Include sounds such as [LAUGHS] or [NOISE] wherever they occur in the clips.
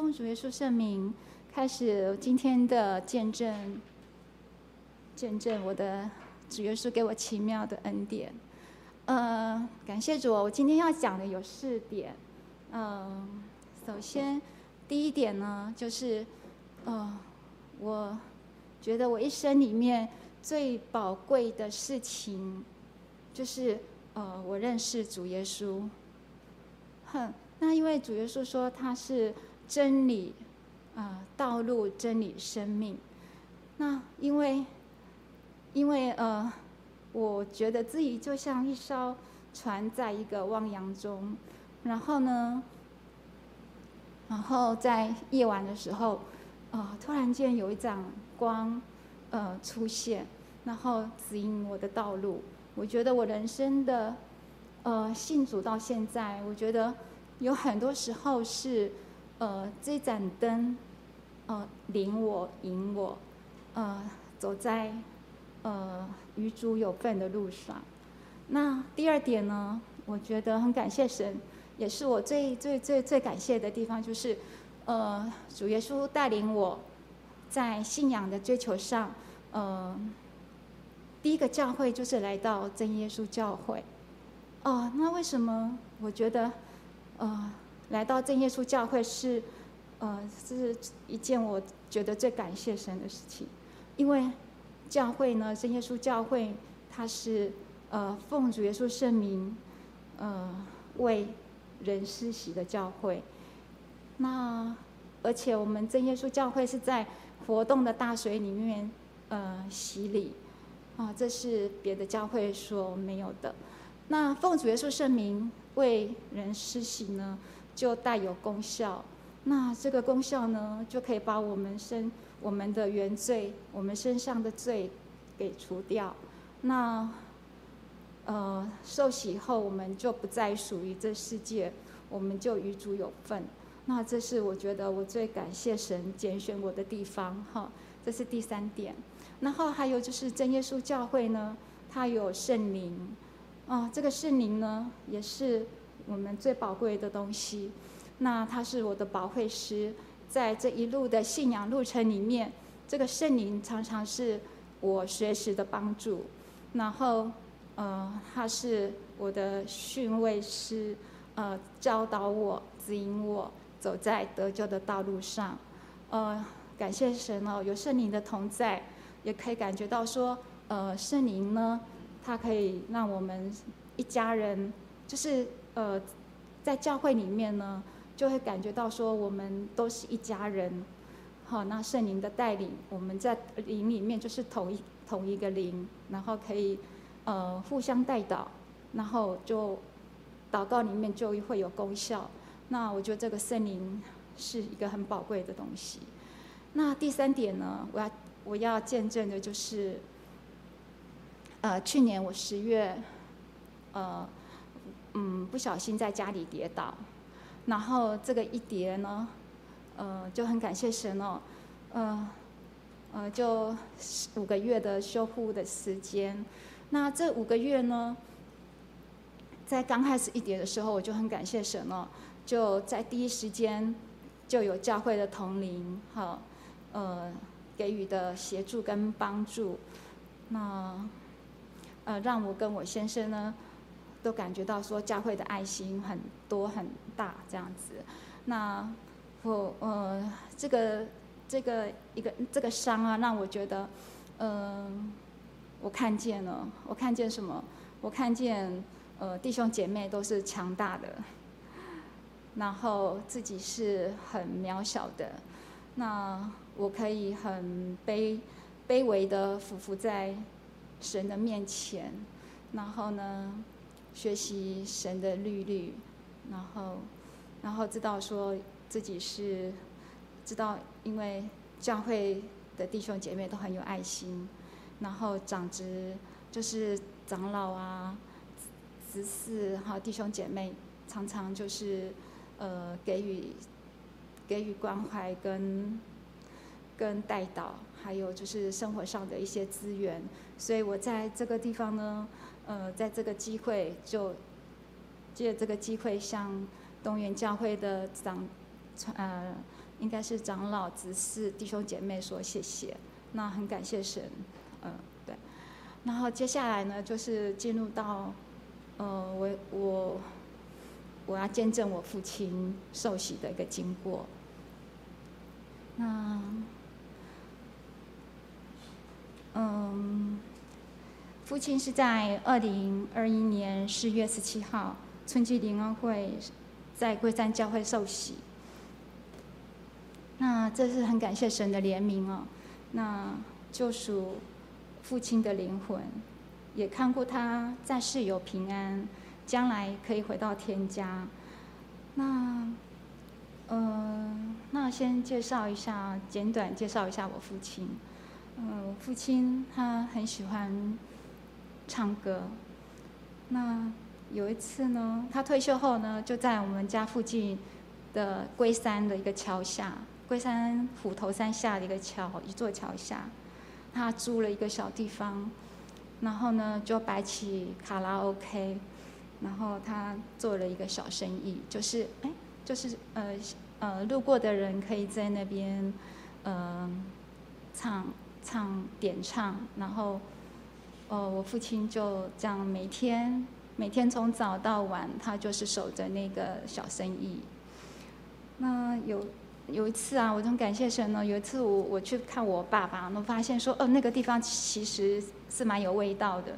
奉主耶稣圣名，开始今天的见证，见证我的主耶稣给我奇妙的恩典。呃，感谢主，我今天要讲的有四点。嗯、呃，首先第一点呢，就是，呃，我觉得我一生里面最宝贵的事情，就是呃，我认识主耶稣。哼。那因为主耶稣说他是真理，啊、道路、真理、生命。那因为，因为呃，我觉得自己就像一艘船，在一个汪洋中。然后呢，然后在夜晚的时候，啊、呃，突然间有一盏光，呃，出现，然后指引我的道路。我觉得我人生的，呃，信主到现在，我觉得。有很多时候是，呃，这盏灯，呃，领我引我，呃，走在，呃，与主有份的路上。那第二点呢，我觉得很感谢神，也是我最最最最感谢的地方，就是，呃，主耶稣带领我，在信仰的追求上，呃，第一个教会就是来到真耶稣教会。哦、那为什么我觉得？呃，来到正耶稣教会是，呃，是一件我觉得最感谢神的事情，因为教会呢，正耶稣教会，它是呃奉主耶稣圣名，呃为人施洗的教会。那而且我们正耶稣教会是在活动的大水里面呃洗礼，啊、这是别的教会所没有的。那奉主耶稣圣名。为人施洗呢，就带有功效。那这个功效呢，就可以把我们身、我们的原罪、我们身上的罪给除掉。那呃，受洗后，我们就不再属于这世界，我们就与主有份。那这是我觉得我最感谢神拣选我的地方哈。这是第三点。然后还有就是真耶稣教会呢，它有圣灵。啊、这个圣灵呢，也是我们最宝贵的东西。那他是我的保惠师，在这一路的信仰路程里面，这个圣灵常常是我随时的帮助。然后，呃，他是我的训慰师，呃，教导我、指引我走在得救的道路上。呃，感谢神哦，有圣灵的同在，也可以感觉到说，呃，圣灵呢。它可以让我们一家人，就是呃，在教会里面呢，就会感觉到说我们都是一家人。好，那圣灵的带领，我们在灵里面就是同一同一个灵，然后可以呃互相带导，然后就祷告里面就会有功效。那我觉得这个圣灵是一个很宝贵的东西。那第三点呢，我要我要见证的就是。呃，去年我十月，呃，嗯，不小心在家里跌倒，然后这个一跌呢，呃，就很感谢神哦，呃，呃，就五个月的修复的时间。那这五个月呢，在刚开始一跌的时候，我就很感谢神哦，就在第一时间就有教会的同龄哈，呃，给予的协助跟帮助，那。呃，让我跟我先生呢，都感觉到说教会的爱心很多很大这样子。那我呃，这个这个一个这个伤啊，让我觉得，嗯、我看见了，我看见什么？我看见呃弟兄姐妹都是强大的，然后自己是很渺小的。那我可以很卑卑微的俯伏在。神的面前，然后呢，学习神的律律，然后，然后知道说自己是知道，因为教会的弟兄姐妹都很有爱心，然后长执就是长老啊、执事哈弟兄姐妹，常常就是呃给予给予关怀跟跟带导，还有就是生活上的一些资源。所以我在这个地方呢，呃，在这个机会就借这个机会向东园教会的长，呃，应该是长老、执事、弟兄姐妹说谢谢，那很感谢神，嗯，对。然后接下来呢，就是进入到，呃，我我我要见证我父亲受洗的一个经过。那，嗯，父亲是在二零二一年四月十七号春季灵恩会，在桂山教会受洗。那这是很感谢神的怜悯哦，那救赎父亲的灵魂，也看过他在世有平安，将来可以回到天家。那，呃，那先介绍一下，简短介绍一下我父亲。嗯、父亲他很喜欢唱歌。那有一次呢，他退休后呢，就在我们家附近的龟山的一个桥下。龟山虎头山下的一个桥，一座桥下，他租了一个小地方，然后呢就摆起卡拉 OK，然后他做了一个小生意，就是哎，就是呃呃路过的人可以在那边，呃唱唱点唱，然后，呃我父亲就这样每天每天从早到晚，他就是守着那个小生意，那有。有一次啊，我很感谢神呢。有一次我我去看我爸爸，我发现说，哦，那个地方其实是蛮有味道的。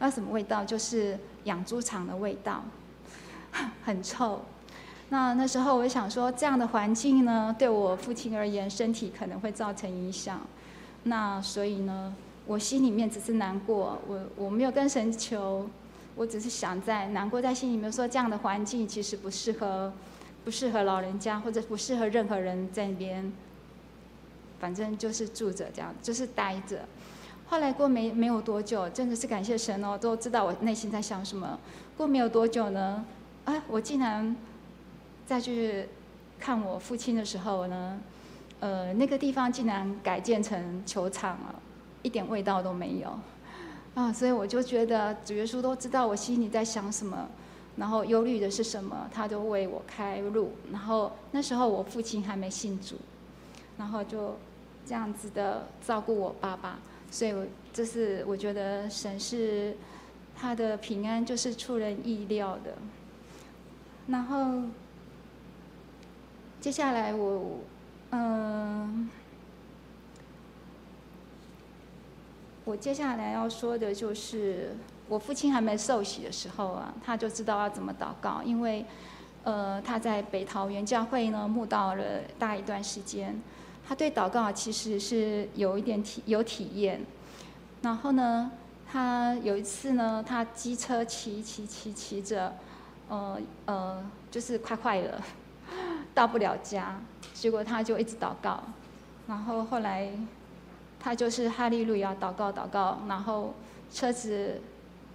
那什么味道？就是养猪场的味道，[LAUGHS] 很臭。那那时候我想说，这样的环境呢，对我父亲而言，身体可能会造成影响。那所以呢，我心里面只是难过，我我没有跟神求，我只是想在难过在心里面说，这样的环境其实不适合。不适合老人家，或者不适合任何人在那边，反正就是住着这样，就是待着。后来过没没有多久，真的是感谢神哦，都知道我内心在想什么。过没有多久呢，哎，我竟然再去看我父亲的时候呢，呃，那个地方竟然改建成球场了，一点味道都没有。啊，所以我就觉得主耶稣都知道我心里在想什么。然后忧虑的是什么？他就为我开路。然后那时候我父亲还没信主，然后就这样子的照顾我爸爸。所以，我这是我觉得神是他的平安，就是出人意料的。然后接下来我，嗯，我接下来要说的就是。我父亲还没受洗的时候啊，他就知道要怎么祷告，因为，呃，他在北桃园教会呢慕道了大一段时间，他对祷告其实是有一点体有体验。然后呢，他有一次呢，他机车骑骑骑骑着，呃呃，就是快快的 [LAUGHS] 到不了家，结果他就一直祷告，然后后来他就是哈利路亚祷告祷告，然后车子。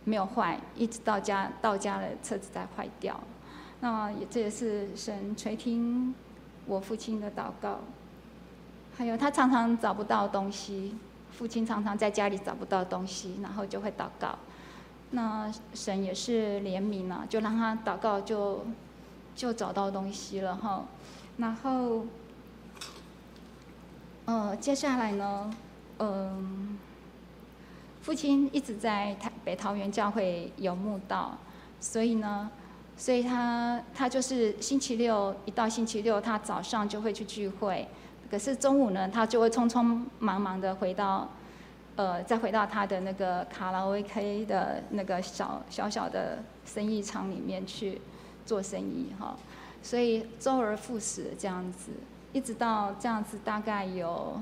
没有坏，一直到家到家了，车子才坏掉。那也这也是神垂听我父亲的祷告。还有他常常找不到东西，父亲常常在家里找不到东西，然后就会祷告。那神也是怜悯了，就让他祷告就就找到东西了哈。然后，呃，接下来呢，嗯、父亲一直在台北桃园教会有慕道，所以呢，所以他他就是星期六一到星期六，他早上就会去聚会，可是中午呢，他就会匆匆忙忙的回到，呃，再回到他的那个卡拉 OK 的那个小小小的生意场里面去做生意哈，所以周而复始这样子，一直到这样子大概有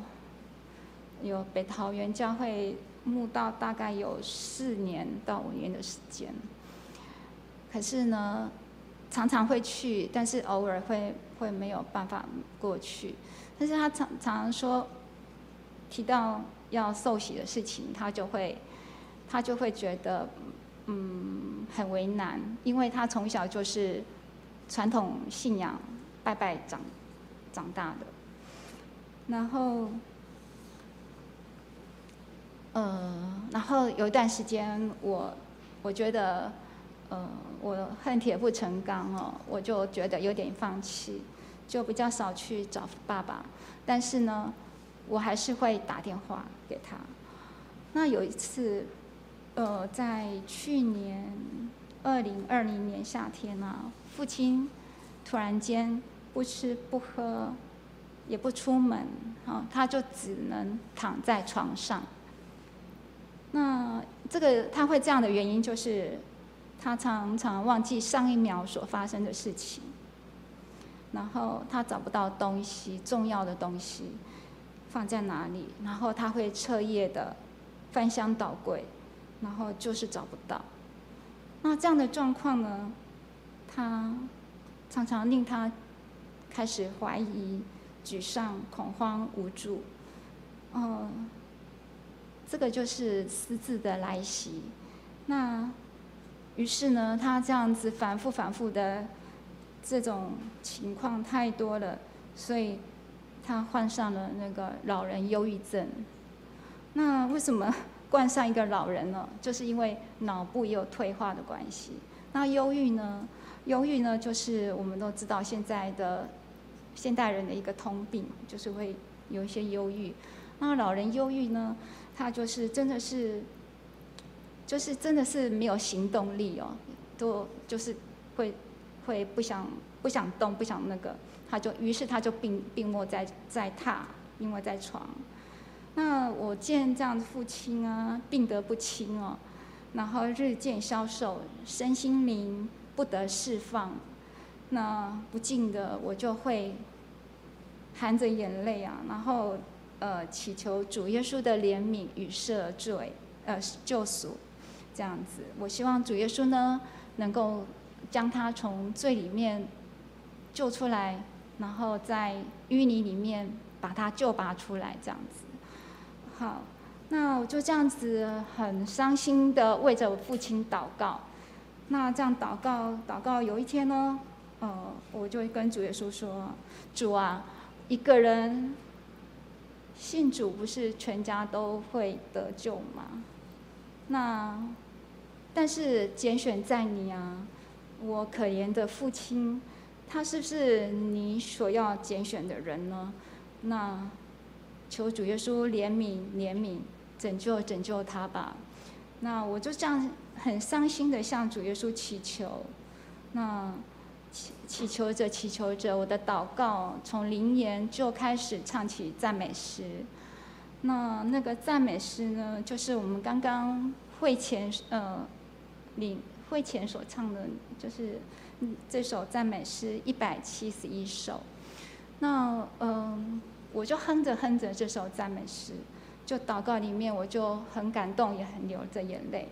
有北桃园教会。慕道大概有四年到五年的时间，可是呢，常常会去，但是偶尔会会没有办法过去。但是他常常说，提到要受洗的事情，他就会他就会觉得嗯很为难，因为他从小就是传统信仰拜拜长长大的，然后。呃，然后有一段时间，我我觉得，呃，我恨铁不成钢哦，我就觉得有点放弃，就比较少去找爸爸，但是呢，我还是会打电话给他。那有一次，呃，在去年二零二零年夏天啊，父亲突然间不吃不喝，也不出门，啊，他就只能躺在床上。那这个他会这样的原因就是，他常常忘记上一秒所发生的事情，然后他找不到东西，重要的东西放在哪里，然后他会彻夜的。翻箱倒柜，然后就是找不到。那这样的状况呢，他常常令他开始怀疑、沮丧、恐慌、无助。嗯，这个就是失智的来袭。那于是呢，他这样子反复、反复的这种情况太多了，所以他患上了那个老人忧郁症。那为什么冠上一个老人呢？就是因为脑部也有退化的关系。那忧郁呢？忧郁呢，就是我们都知道现在的现代人的一个通病，就是会有一些忧郁。那老人忧郁呢，他就是真的是，就是真的是没有行动力哦，都就是会会不想不想动，不想那个，他就于是他就病病卧在在榻，病卧在床。那我见这样的父亲啊，病得不轻哦，然后日渐消瘦，身心灵不得释放，那不禁的我就会含着眼泪啊，然后呃祈求主耶稣的怜悯与赦罪，呃救赎，这样子。我希望主耶稣呢，能够将他从罪里面救出来，然后在淤泥里面把他救拔出来，这样子。好，那我就这样子很伤心的为着我父亲祷告。那这样祷告，祷告有一天呢，呃，我就跟主耶稣说：“主啊，一个人信主不是全家都会得救吗？那但是拣选在你啊，我可怜的父亲，他是不是你所要拣选的人呢？那。”求主耶稣怜悯、怜悯、拯救、拯救他吧。那我就这样很伤心的向主耶稣祈求。那祈祈求着、祈求着，我的祷告从灵言就开始唱起赞美诗。那那个赞美诗呢，就是我们刚刚会前呃领会前所唱的，就是这首赞美诗一百七十一首。那嗯。我就哼着哼着这首赞美诗，就祷告里面，我就很感动，也很流着眼泪。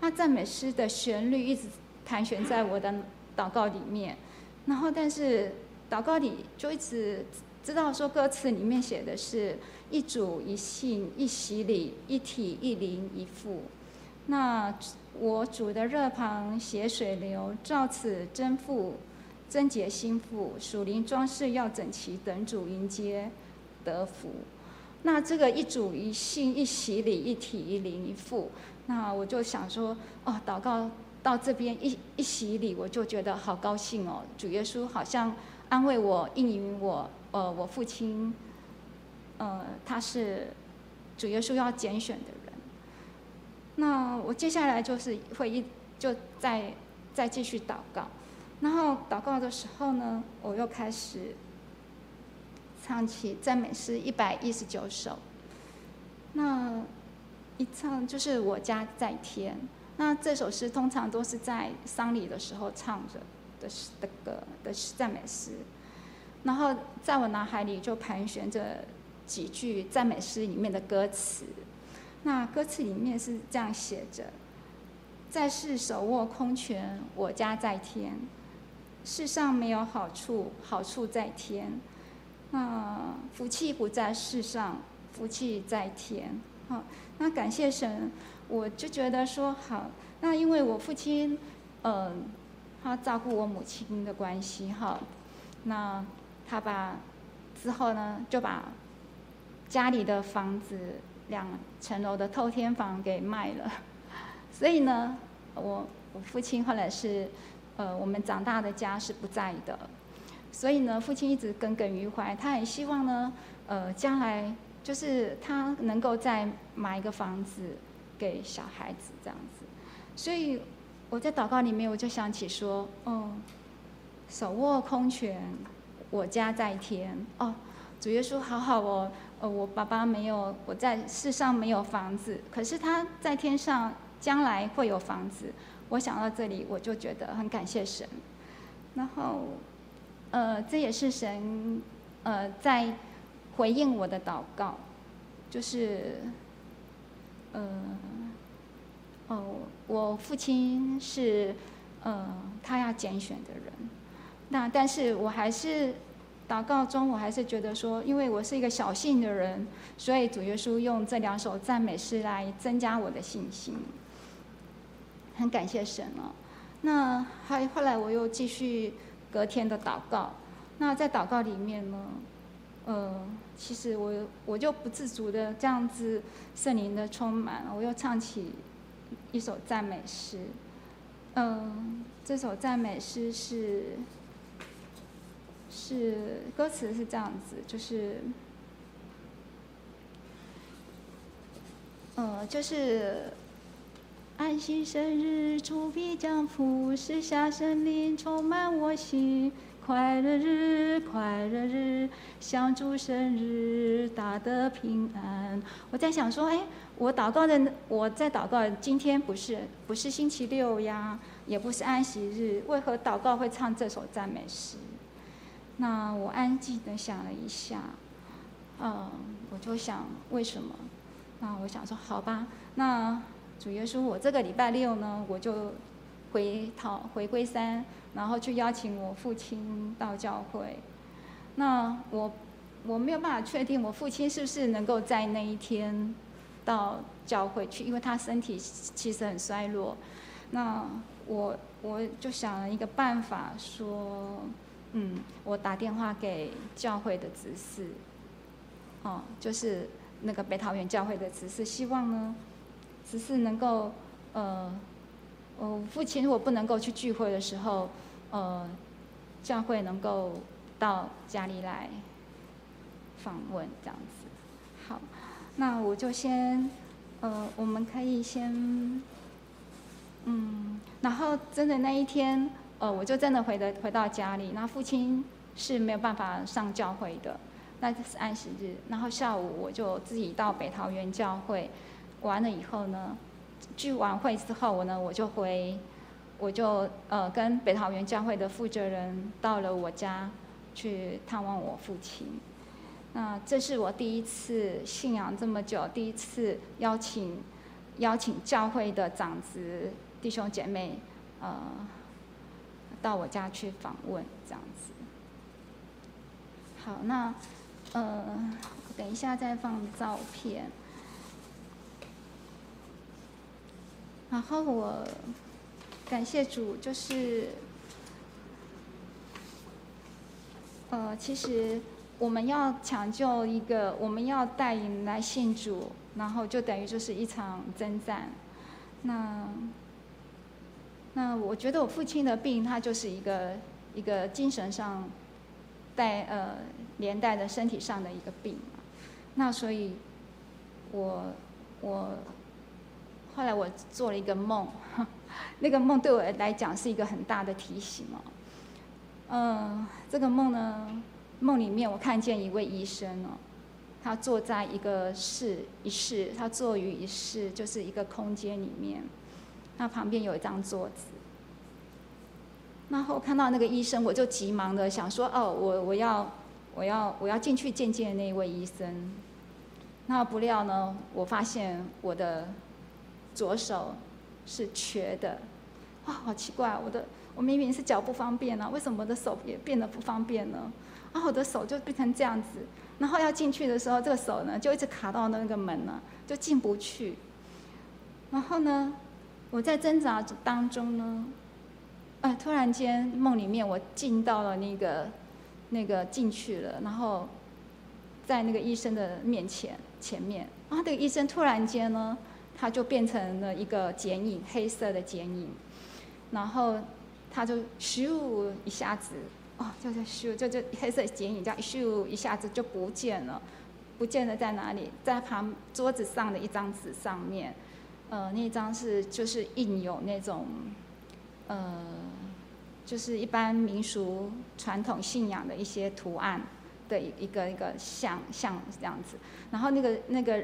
那赞美诗的旋律一直盘旋在我的祷告里面，然后但是祷告里就一直知道说歌词里面写的是一主一信一洗礼一体一灵一父。那我主的热旁血水流，照此真父贞洁心腹，属灵装饰要整齐，等主迎接。得福，那这个一主一信一洗礼一体一灵一父，那我就想说，哦，祷告到这边一一洗礼，我就觉得好高兴哦，主耶稣好像安慰我应允我，呃，我父亲，呃，他是主耶稣要拣选的人。那我接下来就是会一就再再继续祷告，然后祷告的时候呢，我又开始。唱起赞美诗一百一十九首，那一唱就是我家在天。那这首诗通常都是在丧礼的时候唱着的的歌的赞美诗，然后在我脑海里就盘旋着几句赞美诗里面的歌词。那歌词里面是这样写着：在世手握空拳，我家在天。世上没有好处，好处在天。那福气不在世上，福气在天。好，那感谢神，我就觉得说好。那因为我父亲，嗯、他照顾我母亲的关系，哈，那他把之后呢，就把家里的房子两层楼的透天房给卖了。[LAUGHS] 所以呢，我我父亲后来是，呃，我们长大的家是不在的。所以呢，父亲一直耿耿于怀，他很希望呢，呃，将来就是他能够再买一个房子给小孩子这样子。所以我在祷告里面，我就想起说，哦，手握空拳，我家在天。哦，主耶稣好好哦，呃，我爸爸没有，我在世上没有房子，可是他在天上将来会有房子。我想到这里，我就觉得很感谢神。然后。呃，这也是神，呃，在回应我的祷告，就是，呃，哦，我父亲是，呃，他要拣选的人，那但是我还是祷告中，我还是觉得说，因为我是一个小信的人，所以主耶稣用这两首赞美诗来增加我的信心，很感谢神哦。那还后来我又继续。隔天的祷告，那在祷告里面呢，呃，其实我我就不自主的这样子圣灵的充满，我又唱起一首赞美诗，嗯、这首赞美诗是是歌词是这样子，就是，嗯，就是。安息生日，主必降福，赐下圣灵充满我心。快乐日，快乐日，享主生日，大得平安。我在想说，哎，我祷告的，我在祷告，今天不是不是星期六呀，也不是安息日，为何祷告会唱这首赞美诗？那我安静的想了一下，嗯，我就想为什么？那我想说，好吧，那。主耶稣，我这个礼拜六呢，我就回桃回归山，然后去邀请我父亲到教会。那我我没有办法确定我父亲是不是能够在那一天到教会去，因为他身体其实很衰弱。那我我就想了一个办法，说，嗯，我打电话给教会的执事，哦，就是那个北桃园教会的执事，希望呢。只是能够，呃，我父亲如果不能够去聚会的时候，呃，教会能够到家里来访问这样子。好，那我就先，呃，我们可以先，嗯，然后真的那一天，呃，我就真的回的回到家里，那父亲是没有办法上教会的，那就是安息日，然后下午我就自己到北桃园教会。完了以后呢，聚完会之后，我呢我就回，我就呃跟北桃园教会的负责人到了我家去探望我父亲。那这是我第一次信仰这么久，第一次邀请邀请教会的长子弟兄姐妹呃到我家去访问这样子。好，那呃等一下再放照片。然后我感谢主，就是，呃，其实我们要抢救一个，我们要带领来信主，然后就等于就是一场征战。那，那我觉得我父亲的病，他就是一个一个精神上带呃连带的身体上的一个病。那所以我，我我。后来我做了一个梦，[LAUGHS] 那个梦对我来讲是一个很大的提醒哦。嗯，这个梦呢，梦里面我看见一位医生哦，他坐在一个室一室，他坐于一室，就是一个空间里面，那旁边有一张桌子。然后看到那个医生，我就急忙的想说：哦，我我要我要我要进去见见那位医生。那不料呢，我发现我的。左手是瘸的，哇，好奇怪！我的我明明是脚不方便呢、啊，为什么我的手也变得不方便呢？然后我的手就变成这样子，然后要进去的时候，这个手呢就一直卡到那个门呢，就进不去。然后呢，我在挣扎当中呢，哎，突然间梦里面我进到了那个那个进去了，然后在那个医生的面前前面，然后这个医生突然间呢。它就变成了一个剪影，黑色的剪影，然后他就咻一下子哦，就在咻，就就黑色剪影这样咻一下子就不见了，不见了在哪里？在旁桌子上的一张纸上面，呃，那张是就是印有那种，呃，就是一般民俗传统信仰的一些图案的一个一个像像这样子，然后那个那个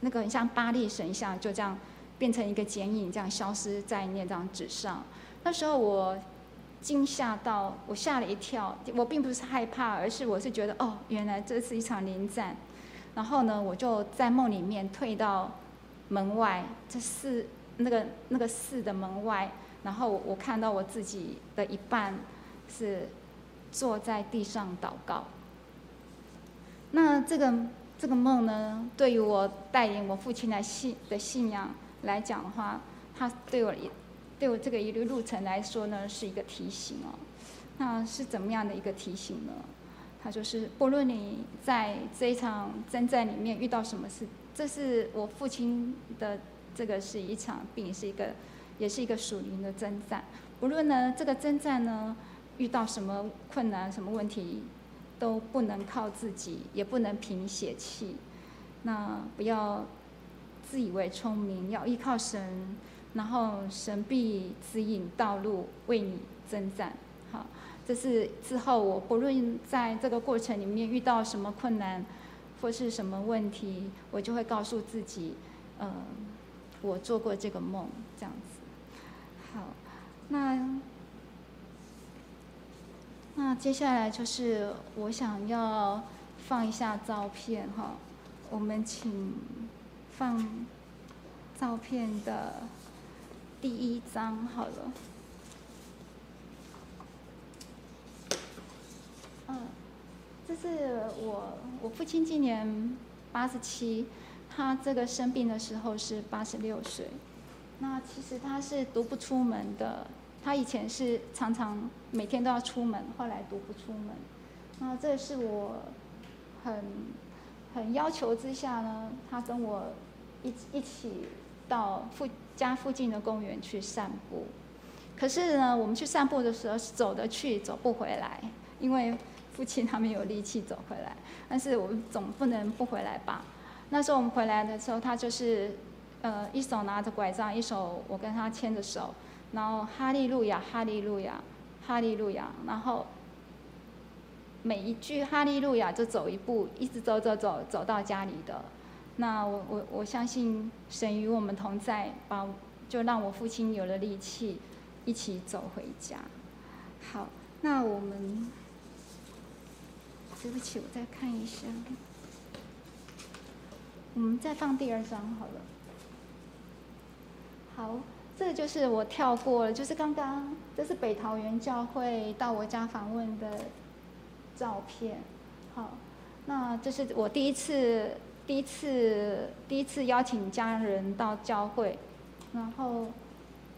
那个很像巴力神像就这样变成一个剪影，这样消失在那张纸上。那时候我。惊吓到我吓了一跳，我并不是害怕，而是我是觉得哦，原来这是一场临战。然后呢，我就在梦里面退到门外，这寺那个那个寺的门外，然后我看到我自己的一半是坐在地上祷告。那这个这个梦呢，对于我带领我父亲来信的信仰来讲的话，他对我也。对我这个一路路程来说呢，是一个提醒哦。那是怎么样的一个提醒呢？他就是，不论你在这一场征战里面遇到什么事，这是我父亲的这个是一场病，是一个，也是一个属灵的征战。不论呢这个征战呢遇到什么困难、什么问题，都不能靠自己，也不能凭血气。那不要自以为聪明，要依靠神。然后神必指引道路，为你征战。好，这是之后我不论在这个过程里面遇到什么困难，或是什么问题，我就会告诉自己，嗯，我做过这个梦，这样子。好，那那接下来就是我想要放一下照片哈，我们请放照片的。第一张好了，嗯，这是我我父亲今年八十七，他这个生病的时候是八十六岁。那其实他是独不出门的，他以前是常常每天都要出门，后来独不出门。那这是我很很要求之下呢，他跟我一一起到附。家附近的公园去散步，可是呢，我们去散步的时候是走得去，走不回来，因为父亲他没有力气走回来。但是我们总不能不回来吧？那时候我们回来的时候，他就是，呃，一手拿着拐杖，一手我跟他牵着手，然后哈利路亚，哈利路亚，哈利路亚，然后每一句哈利路亚就走一步，一直走走走走到家里的。那我我我相信神与我们同在，把就让我父亲有了力气，一起走回家。好，那我们对不起，我再看一下，我们再放第二张好了。好，这就是我跳过了，就是刚刚这是北桃园教会到我家访问的照片。好，那这是我第一次。第一次，第一次邀请家人到教会，然后，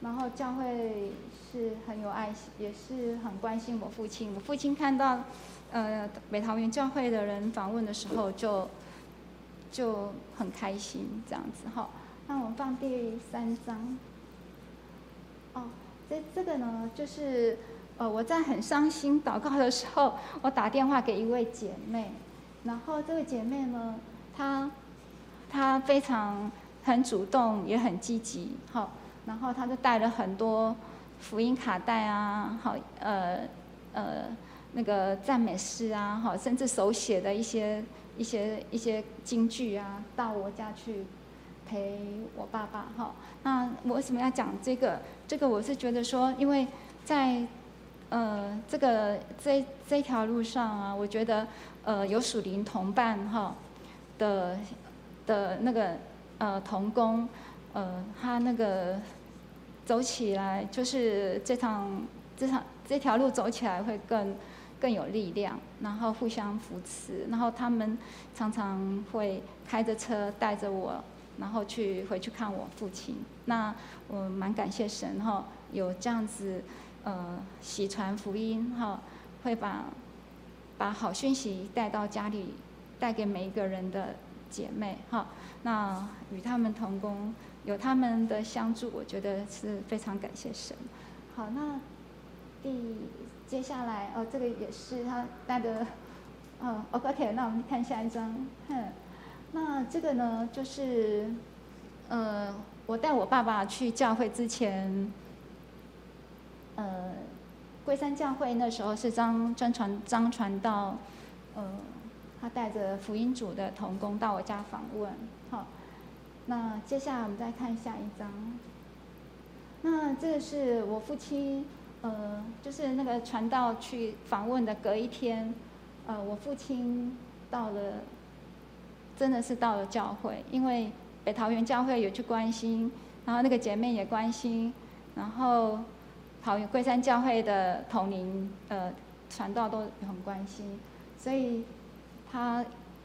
然后教会是很有爱心，也是很关心我父亲。我父亲看到，呃，北桃园教会的人访问的时候就，就很开心这样子哈。那我们放第三张。这这个呢，就是呃，我在很伤心祷告的时候，我打电话给一位姐妹，然后这位姐妹呢。她她非常很主动，也很积极，好，然后她就带了很多福音卡带啊，好，呃，呃，那个赞美诗啊，好，甚至手写的一些一些一些金句啊，到我家去陪我爸爸，哈。那我为什么要讲这个？这个我是觉得说，因为在呃这个这这条路上啊，我觉得呃有属灵同伴，哈。的的那个呃同工，呃他那个走起来就是这趟这趟这条路走起来会更更有力量，然后互相扶持，然后他们常常会开着车带着我，然后去回去看我父亲。那我蛮感谢神哈，有这样子呃喜传福音哈，会把把好讯息带到家里。带给每一个人的姐妹哈，那与他们同工，有他们的相助，我觉得是非常感谢神。好，那第接下来哦，这个也是他带的，哦，OK，那我们看下一张，哼，那这个呢，就是，呃，我带我爸爸去教会之前，呃，龟山教会那时候是张专传张传道，呃，他带着福音组的童工到我家访问，好，那接下来我们再看下一张。那这个是我父亲，呃，就是那个传道去访问的隔一天，呃，我父亲到了，真的是到了教会，因为北桃园教会有去关心，然后那个姐妹也关心，然后桃园龟山教会的同龄呃传道都很关心，所以他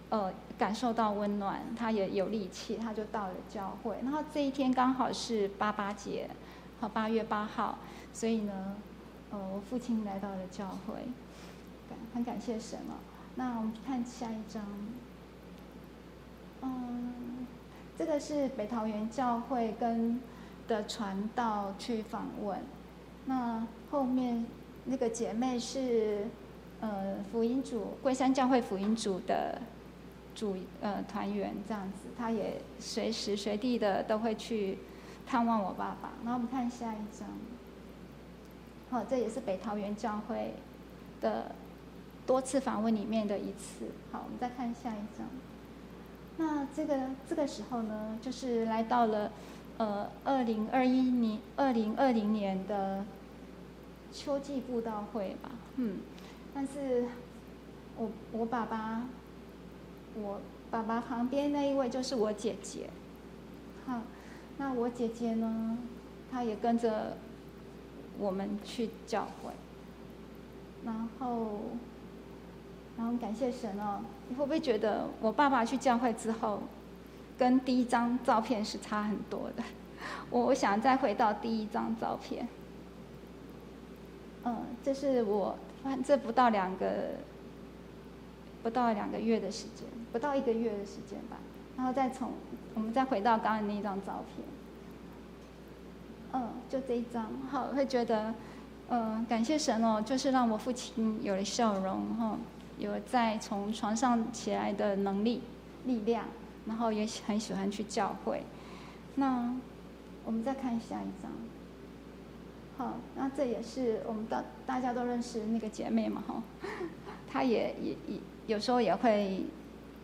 呃感受到温暖，他也有力气，他就到了教会，然后这一天刚好是八八节。好，八月八号，所以呢，呃，我父亲来到了教会，感很感谢神了。那我们看下一张，嗯，这个是北桃园教会跟的传道去访问，那后面那个姐妹是呃福音组龟山教会福音组的组呃团员这样子，她也随时随地的都会去。探望我爸爸，然后我们看下一张。好，这也是北桃园教会的多次访问里面的一次。好，我们再看下一张。那这个这个时候呢，就是来到了呃二零二一年二零二零年的秋季布道会吧。嗯，但是我我爸爸，我爸爸旁边那一位就是我姐姐。好。那我姐姐呢，她也跟着我们去教会，然后，然后感谢神哦。你会不会觉得我爸爸去教会之后，跟第一张照片是差很多的？我 [LAUGHS] 我想再回到第一张照片。嗯，这是我，这不到两个，不到两个月的时间，不到一个月的时间吧。然后再从。我们再回到刚刚那张照片，嗯，就这一张，好，会觉得，嗯，感谢神哦，就是让我父亲有了笑容，哈，有在从床上起来的能力、力量，然后也很喜欢去教会。那我们再看下一张，好，那这也是我们大大家都认识那个姐妹嘛，哈，[LAUGHS] 她也也也有时候也会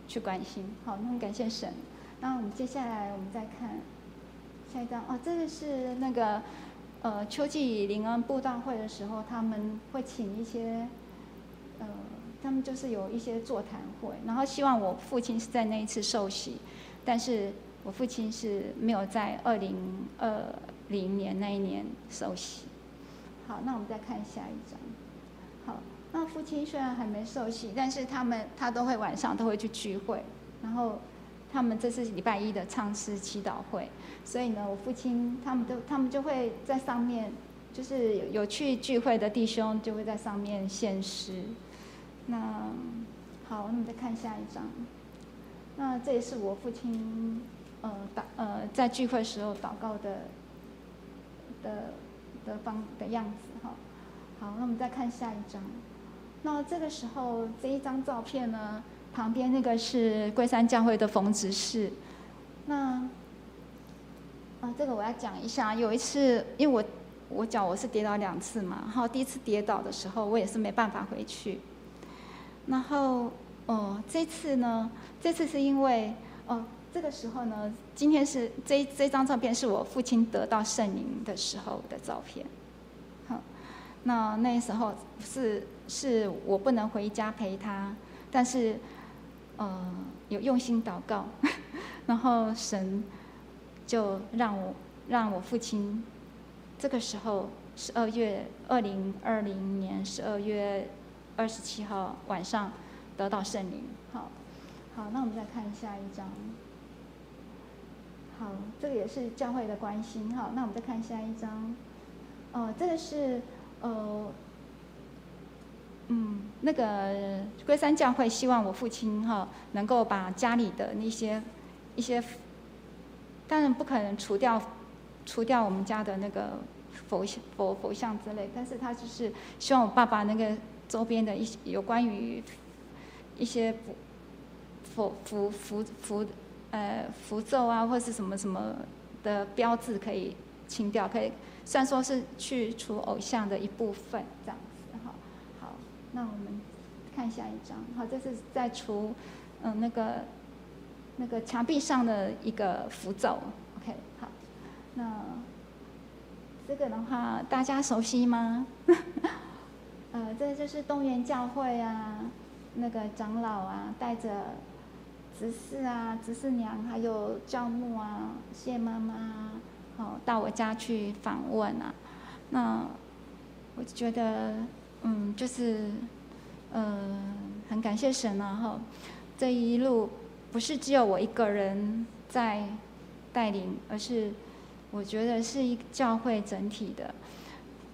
去关心，好，那很感谢神。那我们接下来我们再看下一张哦，这个是那个呃秋季灵恩布道会的时候，他们会请一些呃，他们就是有一些座谈会，然后希望我父亲是在那一次受洗，但是我父亲是没有在二零二零年那一年受洗。好，那我们再看下一张。好，那父亲虽然还没受洗，但是他们他都会晚上都会去聚会，然后。他们这是礼拜一的唱诗祈祷会，所以呢，我父亲他们都他们就会在上面，就是有去聚会的弟兄就会在上面献诗。那好，那我们再看下一张。那这也是我父亲呃祷呃在聚会时候祷告的的的方的样子哈。好，那我们再看下一张。那这个时候这一张照片呢？旁边那个是龟山教会的冯执事，那啊，这个我要讲一下。有一次，因为我我脚我是跌倒两次嘛，然后第一次跌倒的时候，我也是没办法回去。然后哦，这次呢，这次是因为哦，这个时候呢，今天是这这张照片是我父亲得到圣灵的时候的照片。好，那那时候是是我不能回家陪他，但是。呃，有用心祷告，[LAUGHS] 然后神就让我让我父亲这个时候十二月二零二零年十二月二十七号晚上得到圣灵。好，好，那我们再看下一张。好，这个也是教会的关心。好，那我们再看下一张。哦、这个是呃。嗯，那个龟山教会希望我父亲哈能够把家里的那些一些，当然不可能除掉除掉我们家的那个佛佛佛像之类，但是他就是希望我爸爸那个周边的一些有关于一些符符符符符呃符咒啊，或是什么什么的标志可以清掉，可以虽然说是去除偶像的一部分这样子，哈，好，那我们看下一张，好，这是在除嗯那个那个墙壁上的一个符咒，OK，好，那。这个的话，大家熟悉吗？[LAUGHS] 呃，这就是东园教会啊，那个长老啊，带着执事啊、执事娘，还有教牧啊、谢妈妈，好、哦，到我家去访问啊。那我觉得，嗯，就是，呃，很感谢神啊！哈，这一路不是只有我一个人在带领，而是。我觉得是一教会整体的，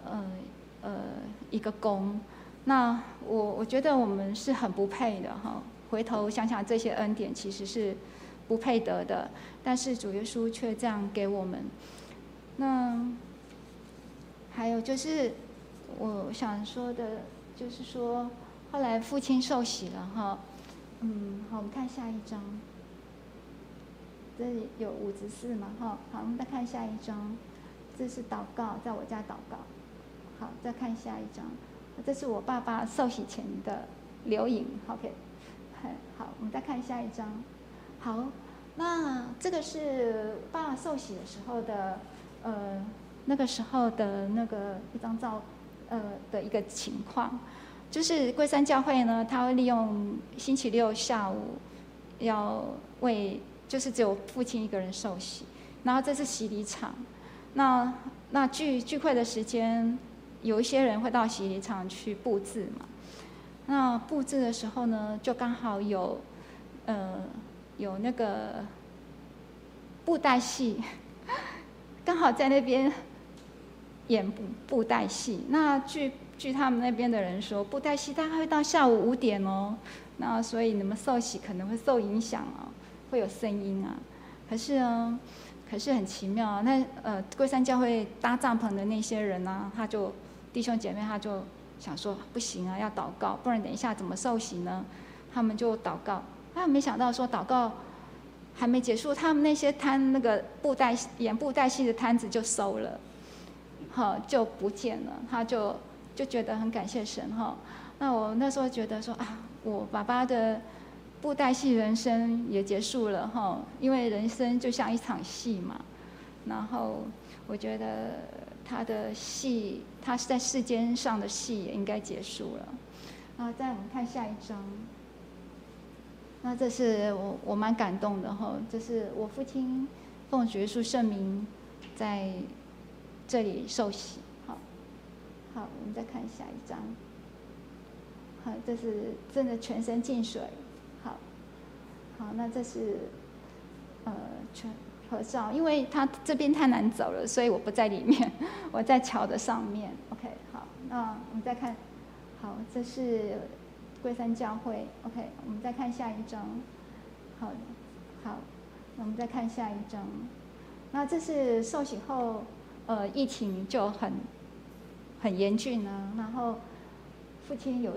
呃呃一个功。那我我觉得我们是很不配的哈。回头想想这些恩典其实是不配得的，但是主耶稣却这样给我们。那还有就是我想说的，就是说后来父亲受洗了哈。嗯，好，我们看下一章。这里有五十四嘛？哈，好，我们再看下一张，这是祷告，在我家祷告。好，再看下一张，这是我爸爸受洗前的留影。OK，好，我们再看下一张。好，那这个是爸爸受洗的时候的，呃，那个时候的那个一张照，呃的一个情况，就是桂山教会呢，他会利用星期六下午要为。就是只有父亲一个人受洗，然后这是洗礼场，那那聚聚会的时间，有一些人会到洗衣场去布置嘛，那布置的时候呢，就刚好有，呃，有那个布袋戏，[LAUGHS] 刚好在那边演布布袋戏。那据据他们那边的人说，布袋戏大概会到下午五点哦，那所以你们受洗可能会受影响哦。会有声音啊，可是呢，可是很奇妙啊。那呃，桂山教会搭帐篷的那些人呢、他就弟兄姐妹，他就想说不行啊，要祷告，不然等一下怎么受洗呢？他们就祷告，他没想到说祷告还没结束，他们那些摊那个布袋演布袋戏的摊子就收了，好就不见了。他就就觉得很感谢神哈。那我那时候觉得说啊，我爸爸的。布袋戏人生也结束了哈，因为人生就像一场戏嘛。然后我觉得他的戏，他是在世间上的戏也应该结束了。啊，再我们看下一张。那这是我我蛮感动的哈，这是我父亲奉主耶稣圣名在这里受洗。好，好，我们再看下一张。好，这是真的全身进水。好好，那这是呃全合照，因为他这边太难走了，所以我不在里面，[LAUGHS] 我在桥的上面。OK，好，那我们再看，好，这是桂山教会。OK，我们再看下一张。好，好，我们再看下一张。那这是受洗后，呃，疫情就很很严峻呢，然后父亲有。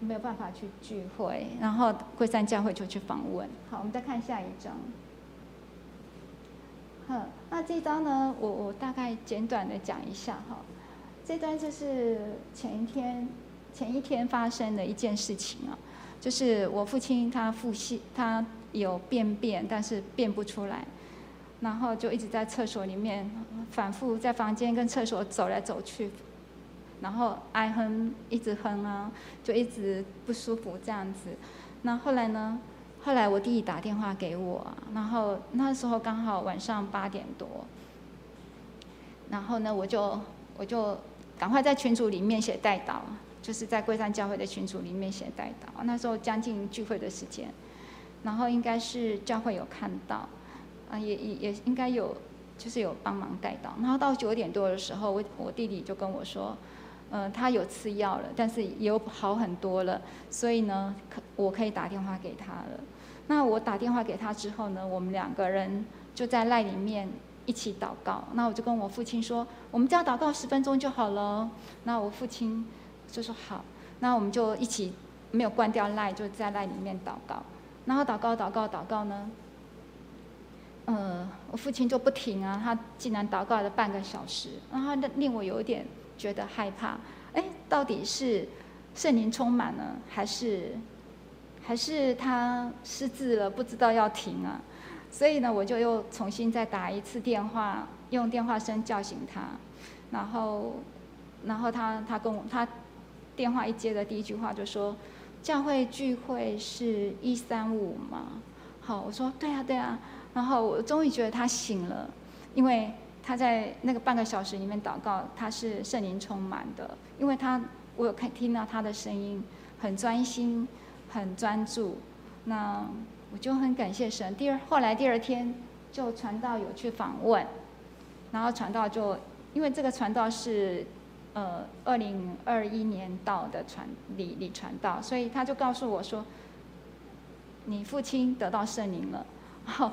没有办法去聚会，然后桂山教会就去访问。好，我们再看下一张。好，那这张呢，我我大概简短的讲一下哈。这段就是前一天前一天发生的一件事情啊，就是我父亲他腹泻，他有便便，但是便不出来，然后就一直在厕所里面反复在房间跟厕所走来走去。然后哀哼，一直哼啊，就一直不舒服这样子。那后来呢？后来我弟弟打电话给我，然后那时候刚好晚上八点多。然后呢，我就我就赶快在群组里面写代祷，就是在桂山教会的群组里面写代祷。那时候将近聚会的时间，然后应该是教会有看到，啊，也也也应该有，就是有帮忙代祷。然后到九点多的时候，我我弟弟就跟我说。嗯、呃，他有吃药了，但是也有好很多了，所以呢，可我可以打电话给他了。那我打电话给他之后呢，我们两个人就在赖里面一起祷告。那我就跟我父亲说，我们只要祷告十分钟就好了。那我父亲就说好。那我们就一起没有关掉赖，就在赖里面祷告。然后祷告祷告祷告呢，呃，我父亲就不停啊，他竟然祷告了半个小时，然后令我有点觉得害怕。哎，到底是圣灵充满呢，还是还是他失智了，不知道要停啊？所以呢，我就又重新再打一次电话，用电话声叫醒他，然后，然后他他跟我他电话一接的第一句话就说：“教会聚会是一三五吗？”好，我说：“对啊，对啊。”然后我终于觉得他醒了，因为他在那个半个小时里面祷告，他是圣灵充满的，因为他我有看听到他的声音，很专心，很专注。那。我就很感谢神。第二，后来第二天就传道有去访问，然后传道就因为这个传道是呃二零二一年到的传李李传道，所以他就告诉我说，你父亲得到圣灵了。[LAUGHS] 然后，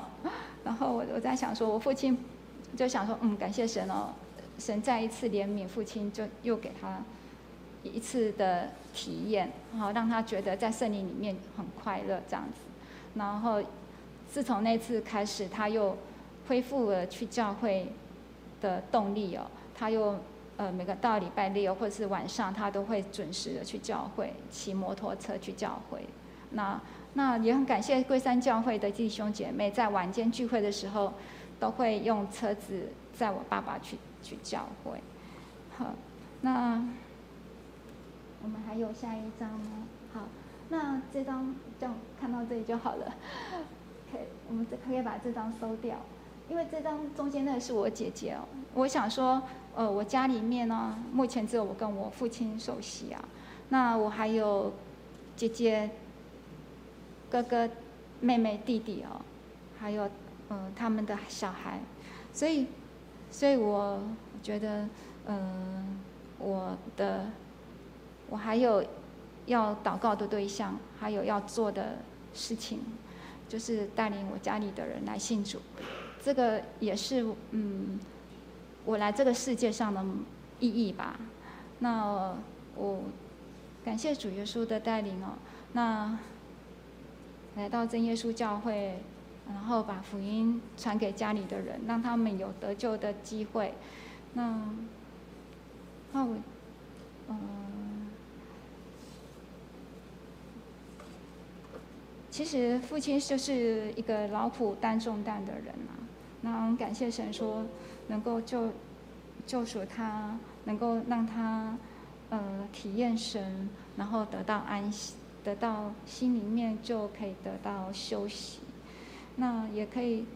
然后我我在想说，我父亲就想说，嗯，感谢神哦，神再一次怜悯父亲，就又给他一次的体验，然后让他觉得在圣灵里面很快乐这样子。然后，自从那次开始，他又恢复了去教会的动力哦。他又呃每个到礼拜六或者是晚上，他都会准时的去教会，骑摩托车去教会。那那也很感谢龟山教会的弟兄姐妹，在晚间聚会的时候，都会用车子载我爸爸去去教会。好，那我们还有下一张吗？好。那这张这样看到这里就好了，[LAUGHS] 可以，我们可以把这张收掉，因为这张中间那个是我姐姐哦。我想说，呃，我家里面呢，目前只有我跟我父亲熟悉啊，那我还有姐姐、哥哥、妹妹、弟弟哦，还有呃他们的小孩，所以，所以我觉得，嗯、我的，我还有。要祷告的对象，还有要做的事情，就是带领我家里的人来信主。这个也是嗯，我来这个世界上的意义吧。那我感谢主耶稣的带领哦。那来到真耶稣教会，然后把福音传给家里的人，让他们有得救的机会。那那我嗯。其实父亲就是一个劳苦担重担的人呐、啊，那感谢神说能够救救赎他，能够让他呃体验神，然后得到安息，得到心里面就可以得到休息。那也可以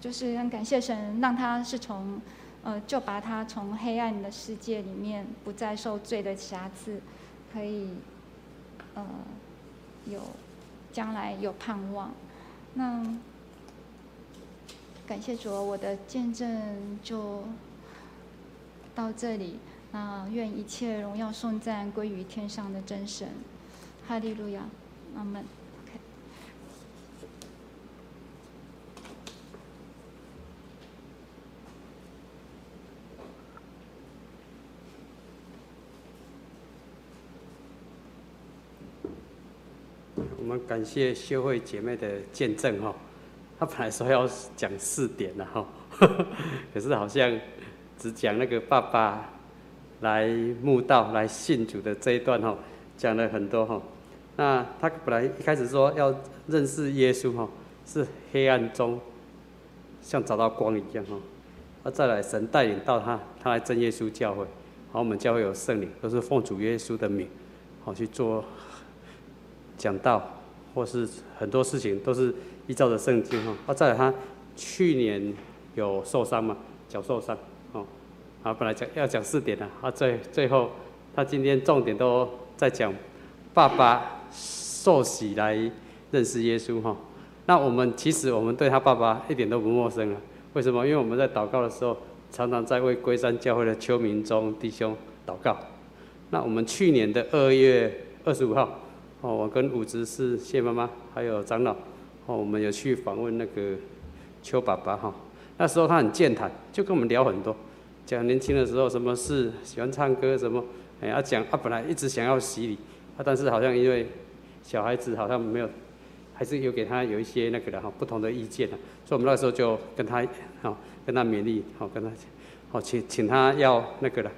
就是很感谢神，让他是从呃就把他从黑暗的世界里面不再受罪的瑕疵，可以呃有。将来有盼望，那感谢主，我的见证就到这里。那愿一切荣耀颂赞归于天上的真神，哈利路亚，阿门。我们感谢修会姐妹的见证哈，她本来说要讲四点的哈，[LAUGHS] 可是好像只讲那个爸爸来慕道来信主的这一段哈，讲了很多哈。那他本来一开始说要认识耶稣哈，是黑暗中像找到光一样哈，那再来神带领到他，他来真耶稣教会，好，我们教会有圣灵，都是奉主耶稣的名，好去做讲道。或是很多事情都是依照着圣经哈，啊，再他去年有受伤嘛，脚受伤，哦，啊，本来讲要讲四点的，啊，最最后他今天重点都在讲爸爸受洗来认识耶稣哈，那我们其实我们对他爸爸一点都不陌生啊，为什么？因为我们在祷告的时候，常常在为龟山教会的邱明忠弟兄祷告，那我们去年的二月二十五号。哦，我跟五执事谢妈妈还有长老，哦，我们有去访问那个邱爸爸哈。那时候他很健谈，就跟我们聊很多，讲年轻的时候什么事，喜欢唱歌什么，哎，他讲他本来一直想要洗礼，他但是好像因为小孩子好像没有，还是有给他有一些那个的哈不同的意见，所以我们那时候就跟他好跟他勉励，好跟他好请请他要那个了，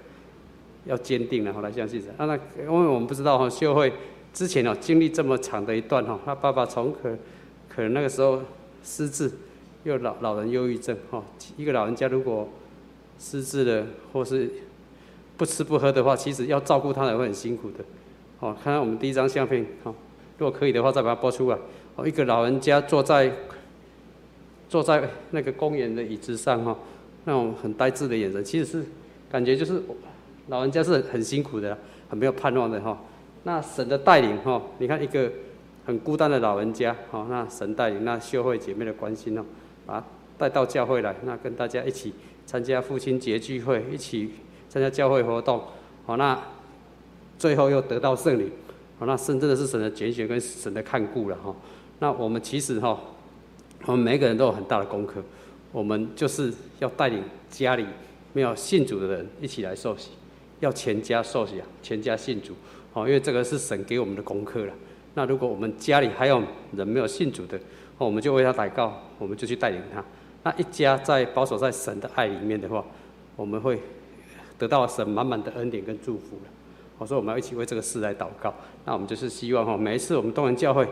要坚定然后来相信神。那那因为我们不知道哈秀慧之前哦经历这么长的一段哈，他爸爸从可可能那个时候失智。又老老人忧郁症，哈，一个老人家如果失智了，或是不吃不喝的话，其实要照顾他也会很辛苦的，哦，看看我们第一张相片，哈，如果可以的话，再把它播出来，哦，一个老人家坐在坐在那个公园的椅子上，哈，那种很呆滞的眼神，其实是感觉就是老人家是很辛苦的，很没有盼望的，哈，那神的带领，哈，你看一个很孤单的老人家，哈，那神带领，那秀慧姐妹的关心，哦。啊，带到教会来，那跟大家一起参加父亲节聚会，一起参加教会活动，好，那最后又得到圣灵，好，那神真的是神的拣选跟神的看顾了哈。那我们其实哈，我们每个人都有很大的功课，我们就是要带领家里没有信主的人一起来受洗，要全家受洗啊，全家信主，好，因为这个是神给我们的功课了。那如果我们家里还有人没有信主的，我们就为他祷告，我们就去带领他。那一家在保守在神的爱里面的话，我们会得到神满满的恩典跟祝福了。我说我们要一起为这个事来祷告。那我们就是希望哈，每一次我们东园教会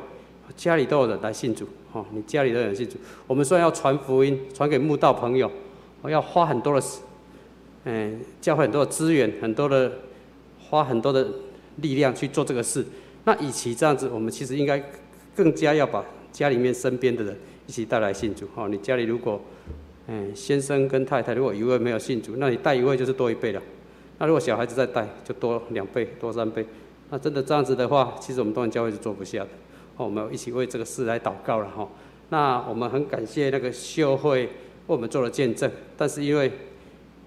家里都有人来信主，哈，你家里都有人信主。我们虽然要传福音，传给慕道朋友，我要花很多的，嗯，教会很多的资源，很多的花很多的力量去做这个事。那与其这样子，我们其实应该更加要把。家里面身边的人一起带来信主，哈，你家里如果，嗯，先生跟太太如果一位没有信主，那你带一位就是多一倍了。那如果小孩子再带，就多两倍、多三倍。那真的这样子的话，其实我们东园教会是做不下的。哦，我们一起为这个事来祷告了哈。那我们很感谢那个秀慧为我们做了见证，但是因为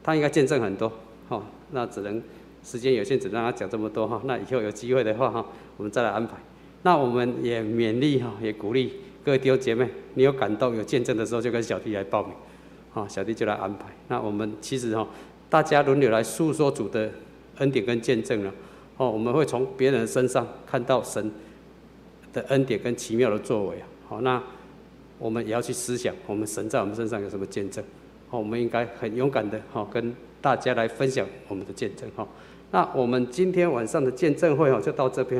他应该见证很多，哈，那只能时间有限，只让他讲这么多哈。那以后有机会的话哈，我们再来安排。那我们也勉励哈，也鼓励各位弟兄姐妹，你有感动、有见证的时候，就跟小弟来报名，好，小弟就来安排。那我们其实哈，大家轮流来诉说主的恩典跟见证了，哦，我们会从别人身上看到神的恩典跟奇妙的作为啊。好，那我们也要去思想，我们神在我们身上有什么见证？哦，我们应该很勇敢的哈，跟大家来分享我们的见证哈。那我们今天晚上的见证会哦，就到这边哦。